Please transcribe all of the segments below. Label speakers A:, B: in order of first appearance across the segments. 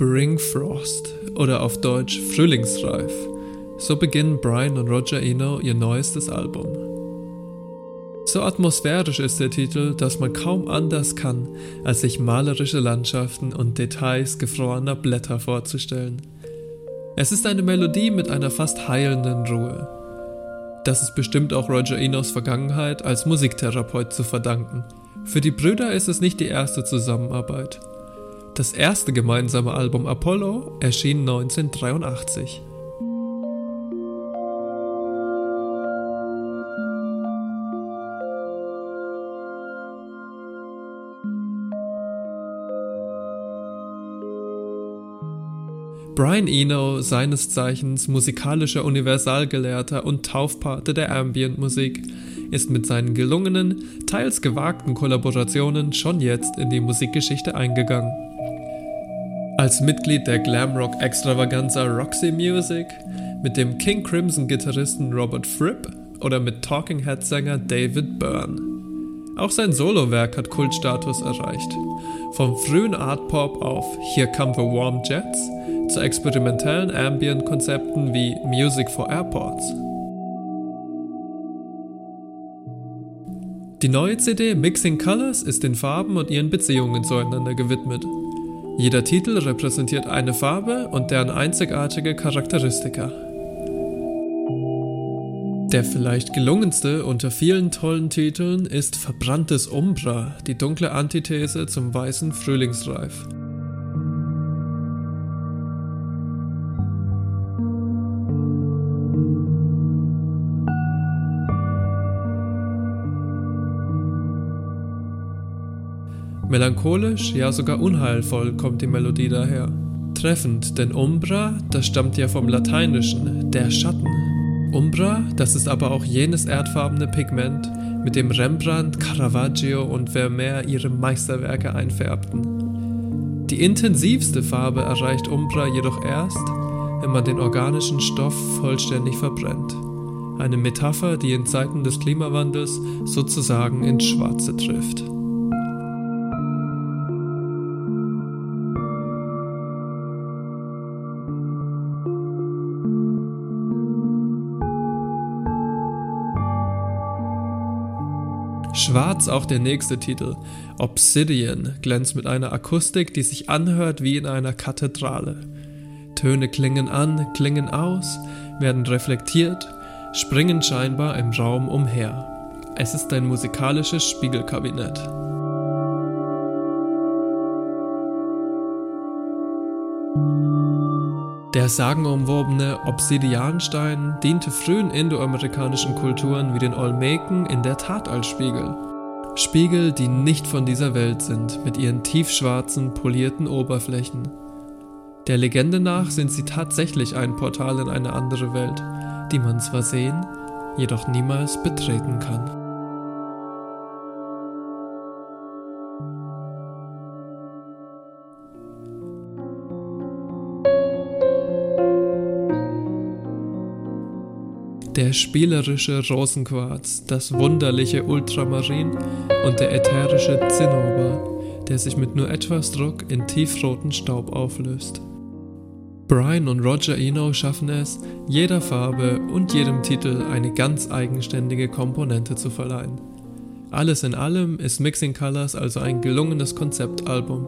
A: Spring Frost oder auf Deutsch Frühlingsreif. So beginnen Brian und Roger Eno ihr neuestes Album. So atmosphärisch ist der Titel, dass man kaum anders kann, als sich malerische Landschaften und Details gefrorener Blätter vorzustellen. Es ist eine Melodie mit einer fast heilenden Ruhe. Das ist bestimmt auch Roger Enos Vergangenheit als Musiktherapeut zu verdanken. Für die Brüder ist es nicht die erste Zusammenarbeit. Das erste gemeinsame Album Apollo erschien 1983. Brian Eno, seines Zeichens musikalischer Universalgelehrter und Taufpate der Ambient-Musik, ist mit seinen gelungenen, teils gewagten Kollaborationen schon jetzt in die Musikgeschichte eingegangen. Als Mitglied der Glamrock-Extravaganza Roxy Music, mit dem King Crimson-Gitarristen Robert Fripp oder mit Talking Head-Sänger David Byrne. Auch sein Solowerk hat Kultstatus erreicht. Vom frühen Art Pop auf Here Come the Warm Jets zu experimentellen Ambient-Konzepten wie Music for Airports. Die neue CD Mixing Colors ist den Farben und ihren Beziehungen zueinander gewidmet. Jeder Titel repräsentiert eine Farbe und deren einzigartige Charakteristika. Der vielleicht gelungenste unter vielen tollen Titeln ist Verbranntes Umbra, die dunkle Antithese zum weißen Frühlingsreif. Melancholisch, ja sogar unheilvoll kommt die Melodie daher. Treffend, denn Umbra, das stammt ja vom Lateinischen, der Schatten. Umbra, das ist aber auch jenes erdfarbene Pigment, mit dem Rembrandt, Caravaggio und Vermeer ihre Meisterwerke einfärbten. Die intensivste Farbe erreicht Umbra jedoch erst, wenn man den organischen Stoff vollständig verbrennt. Eine Metapher, die in Zeiten des Klimawandels sozusagen ins Schwarze trifft. Schwarz auch der nächste Titel. Obsidian glänzt mit einer Akustik, die sich anhört wie in einer Kathedrale. Töne klingen an, klingen aus, werden reflektiert, springen scheinbar im Raum umher. Es ist ein musikalisches Spiegelkabinett. Der sagenumwobene Obsidianstein diente frühen indoamerikanischen Kulturen wie den Olmeken in der Tat als Spiegel. Spiegel, die nicht von dieser Welt sind, mit ihren tiefschwarzen, polierten Oberflächen. Der Legende nach sind sie tatsächlich ein Portal in eine andere Welt, die man zwar sehen, jedoch niemals betreten kann. Der spielerische Rosenquarz, das wunderliche Ultramarin und der ätherische Zinnober, der sich mit nur etwas Druck in tiefroten Staub auflöst. Brian und Roger Eno schaffen es, jeder Farbe und jedem Titel eine ganz eigenständige Komponente zu verleihen. Alles in allem ist Mixing Colors also ein gelungenes Konzeptalbum,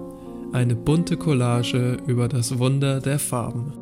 A: eine bunte Collage über das Wunder der Farben.